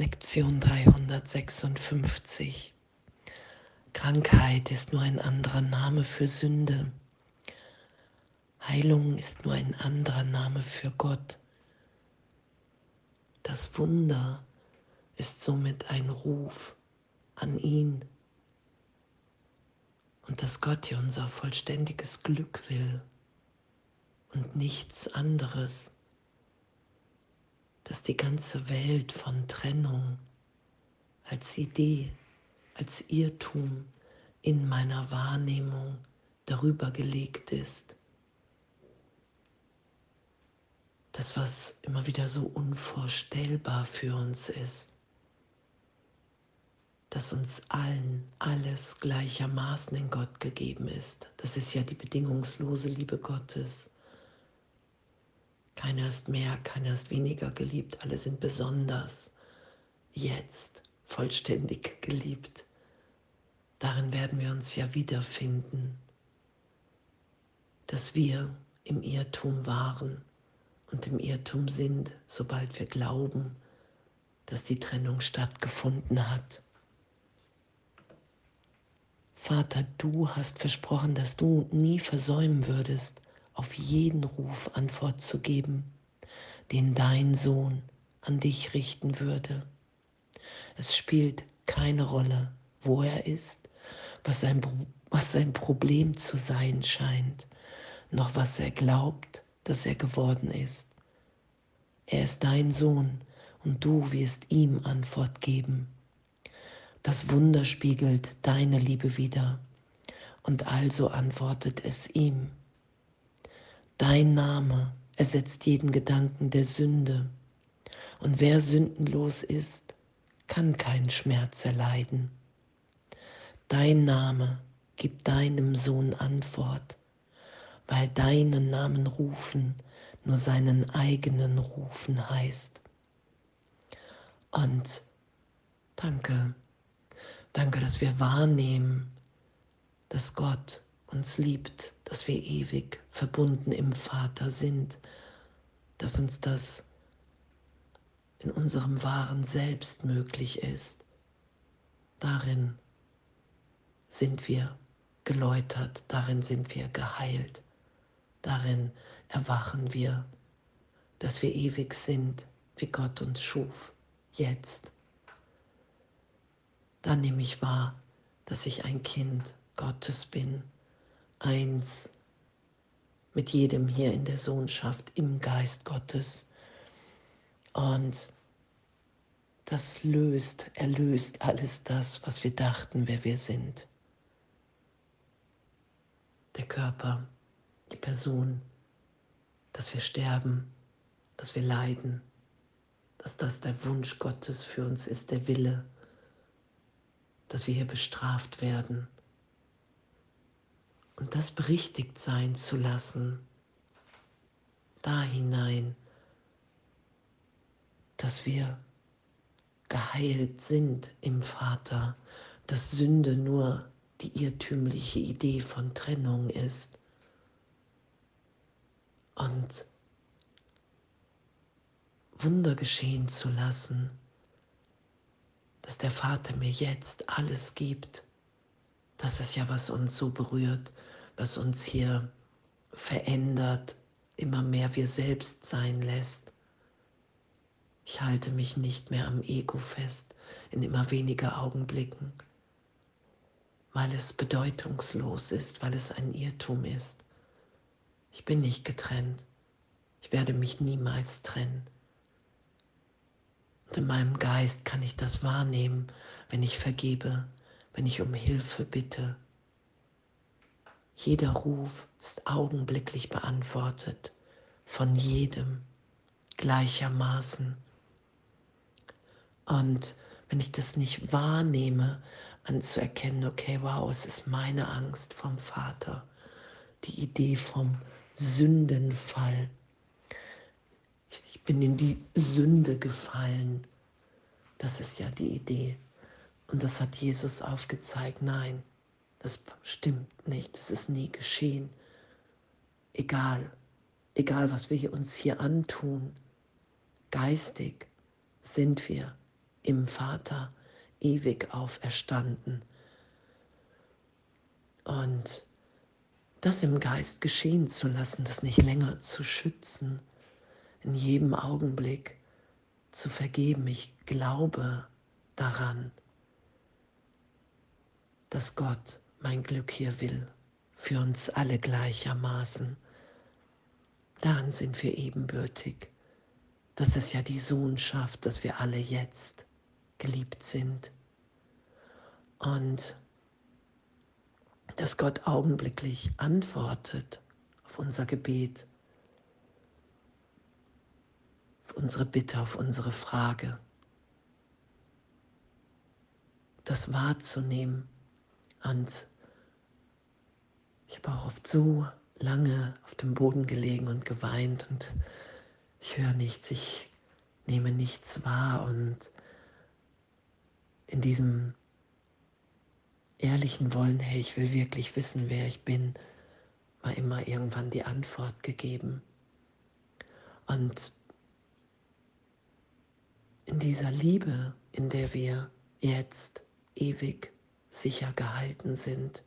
Lektion 356. Krankheit ist nur ein anderer Name für Sünde. Heilung ist nur ein anderer Name für Gott. Das Wunder ist somit ein Ruf an ihn und dass Gott dir unser vollständiges Glück will und nichts anderes dass die ganze Welt von Trennung als Idee, als Irrtum in meiner Wahrnehmung darüber gelegt ist. Das, was immer wieder so unvorstellbar für uns ist, dass uns allen alles gleichermaßen in Gott gegeben ist. Das ist ja die bedingungslose Liebe Gottes. Keiner ist mehr, keiner ist weniger geliebt, alle sind besonders, jetzt vollständig geliebt. Darin werden wir uns ja wiederfinden, dass wir im Irrtum waren und im Irrtum sind, sobald wir glauben, dass die Trennung stattgefunden hat. Vater, du hast versprochen, dass du nie versäumen würdest, auf jeden Ruf Antwort zu geben, den dein Sohn an dich richten würde. Es spielt keine Rolle, wo er ist, was sein, was sein Problem zu sein scheint, noch was er glaubt, dass er geworden ist. Er ist dein Sohn und du wirst ihm Antwort geben. Das Wunder spiegelt deine Liebe wider und also antwortet es ihm. Dein Name ersetzt jeden Gedanken der Sünde. Und wer sündenlos ist, kann keinen Schmerz erleiden. Dein Name gibt deinem Sohn Antwort, weil deinen Namen rufen nur seinen eigenen rufen heißt. Und danke, danke, dass wir wahrnehmen, dass Gott uns liebt, dass wir ewig verbunden im Vater sind, dass uns das in unserem wahren Selbst möglich ist. Darin sind wir geläutert, darin sind wir geheilt, darin erwachen wir, dass wir ewig sind, wie Gott uns schuf, jetzt. Dann nehme ich wahr, dass ich ein Kind Gottes bin eins mit jedem hier in der Sohnschaft im Geist Gottes. Und das löst, erlöst alles das, was wir dachten, wer wir sind. Der Körper, die Person, dass wir sterben, dass wir leiden, dass das der Wunsch Gottes für uns ist, der Wille, dass wir hier bestraft werden und das berichtigt sein zu lassen, da hinein, dass wir geheilt sind im Vater, dass Sünde nur die irrtümliche Idee von Trennung ist und Wunder geschehen zu lassen, dass der Vater mir jetzt alles gibt. Das ist ja, was uns so berührt, was uns hier verändert, immer mehr wir selbst sein lässt. Ich halte mich nicht mehr am Ego fest in immer weniger Augenblicken, weil es bedeutungslos ist, weil es ein Irrtum ist. Ich bin nicht getrennt. Ich werde mich niemals trennen. Und in meinem Geist kann ich das wahrnehmen, wenn ich vergebe, wenn ich um Hilfe bitte, jeder Ruf ist augenblicklich beantwortet, von jedem gleichermaßen. Und wenn ich das nicht wahrnehme, anzuerkennen, okay, wow, es ist meine Angst vom Vater, die Idee vom Sündenfall. Ich bin in die Sünde gefallen. Das ist ja die Idee. Und das hat Jesus aufgezeigt. Nein, das stimmt nicht, das ist nie geschehen. Egal, egal was wir uns hier antun, geistig sind wir im Vater, ewig auferstanden. Und das im Geist geschehen zu lassen, das nicht länger zu schützen, in jedem Augenblick zu vergeben. Ich glaube daran, dass Gott mein Glück hier will, für uns alle gleichermaßen. Daran sind wir ebenbürtig. Das ist ja die Sohnschaft, dass wir alle jetzt geliebt sind. Und dass Gott augenblicklich antwortet auf unser Gebet, auf unsere Bitte, auf unsere Frage. Das wahrzunehmen. Und ich habe auch oft so lange auf dem Boden gelegen und geweint und ich höre nichts, ich nehme nichts wahr und in diesem ehrlichen Wollen, hey, ich will wirklich wissen, wer ich bin, war immer irgendwann die Antwort gegeben. Und in dieser Liebe, in der wir jetzt ewig sicher gehalten sind,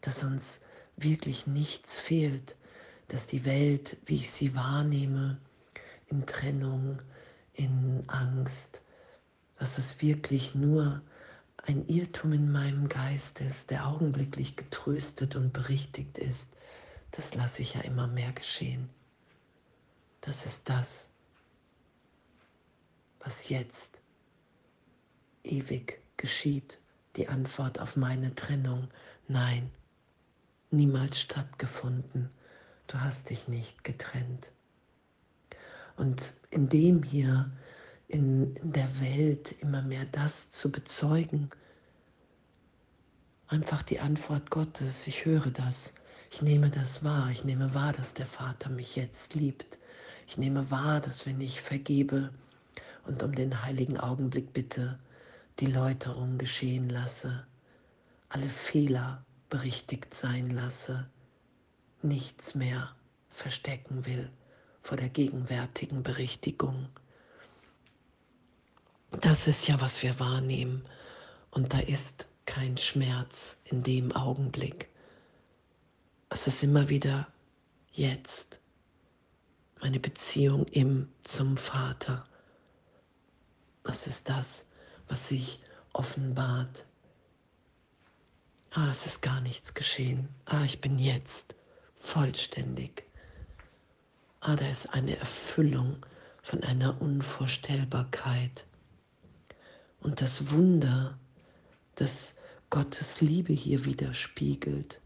dass uns wirklich nichts fehlt, dass die Welt, wie ich sie wahrnehme, in Trennung, in Angst, dass es wirklich nur ein Irrtum in meinem Geist ist, der augenblicklich getröstet und berichtigt ist, das lasse ich ja immer mehr geschehen. Das ist das, was jetzt ewig geschieht, die Antwort auf meine Trennung. Nein, niemals stattgefunden. Du hast dich nicht getrennt. Und in dem hier, in, in der Welt immer mehr das zu bezeugen, einfach die Antwort Gottes, ich höre das, ich nehme das wahr, ich nehme wahr, dass der Vater mich jetzt liebt. Ich nehme wahr, dass wenn ich vergebe und um den heiligen Augenblick bitte, die Läuterung geschehen lasse, alle Fehler berichtigt sein lasse, nichts mehr verstecken will vor der gegenwärtigen Berichtigung. Das ist ja, was wir wahrnehmen. Und da ist kein Schmerz in dem Augenblick. Es ist immer wieder jetzt meine Beziehung im zum Vater. Das ist das, was sich offenbart. Ah, es ist gar nichts geschehen. Ah, ich bin jetzt vollständig Ah, da ist eine Erfüllung von einer Unvorstellbarkeit. Und das Wunder, das Gottes Liebe hier widerspiegelt.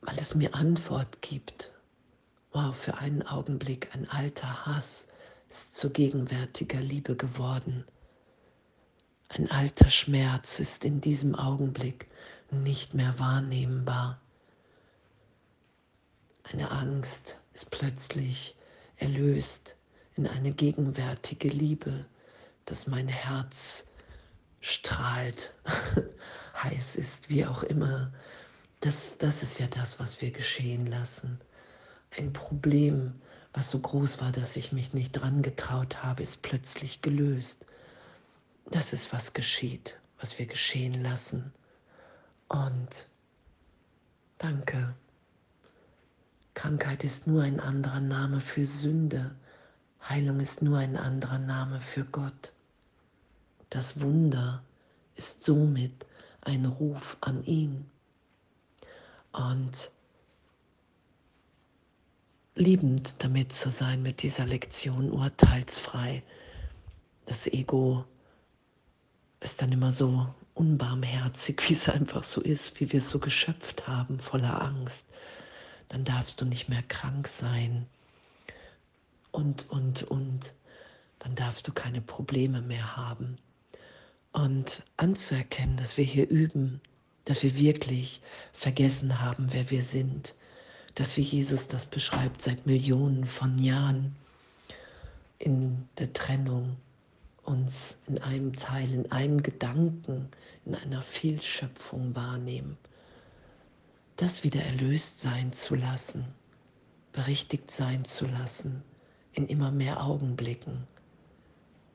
Weil es mir Antwort gibt. Wow, für einen Augenblick ein alter Hass ist zu gegenwärtiger Liebe geworden. Ein alter Schmerz ist in diesem Augenblick nicht mehr wahrnehmbar. Eine Angst ist plötzlich erlöst in eine gegenwärtige Liebe, dass mein Herz strahlt, heiß ist, wie auch immer. Das, das ist ja das, was wir geschehen lassen. Ein Problem, was so groß war, dass ich mich nicht dran getraut habe, ist plötzlich gelöst. Das ist, was geschieht, was wir geschehen lassen. Und danke. Krankheit ist nur ein anderer Name für Sünde. Heilung ist nur ein anderer Name für Gott. Das Wunder ist somit ein Ruf an ihn. Und liebend damit zu sein mit dieser Lektion, urteilsfrei. Das Ego ist dann immer so unbarmherzig, wie es einfach so ist, wie wir es so geschöpft haben, voller Angst dann darfst du nicht mehr krank sein und, und, und. Dann darfst du keine Probleme mehr haben. Und anzuerkennen, dass wir hier üben, dass wir wirklich vergessen haben, wer wir sind, dass wie Jesus das beschreibt seit Millionen von Jahren in der Trennung uns in einem Teil, in einem Gedanken, in einer Fehlschöpfung wahrnehmen das wieder erlöst sein zu lassen, berichtigt sein zu lassen, in immer mehr Augenblicken.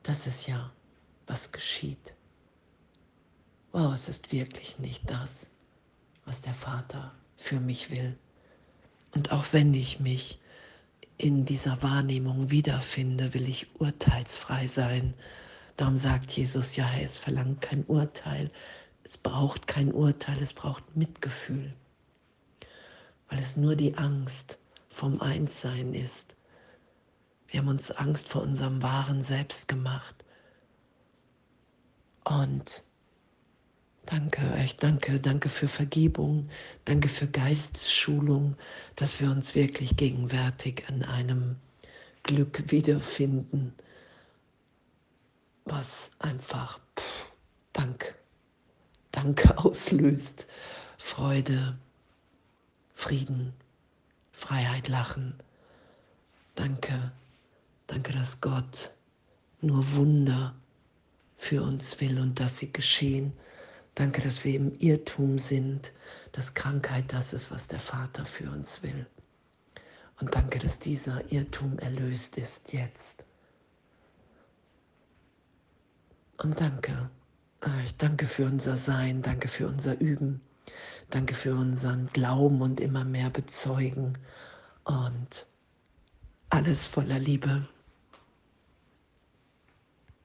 Das ist ja, was geschieht. Wow, es ist wirklich nicht das, was der Vater für mich will. Und auch wenn ich mich in dieser Wahrnehmung wiederfinde, will ich urteilsfrei sein. Darum sagt Jesus, ja, es verlangt kein Urteil, es braucht kein Urteil, es braucht Mitgefühl, weil es nur die Angst vom Einssein ist. Wir haben uns Angst vor unserem wahren Selbst gemacht. Und danke euch, danke, danke für Vergebung, danke für Geistesschulung, dass wir uns wirklich gegenwärtig an einem Glück wiederfinden, was einfach pff, Dank, Danke auslöst. Freude, Frieden, Freiheit, Lachen. Danke, danke, dass Gott nur Wunder für uns will und dass sie geschehen. Danke, dass wir im Irrtum sind, dass Krankheit das ist, was der Vater für uns will. Und danke, dass dieser Irrtum erlöst ist jetzt. Und danke, ah, ich danke für unser Sein, danke für unser Üben, danke für unseren Glauben und immer mehr bezeugen und alles voller Liebe.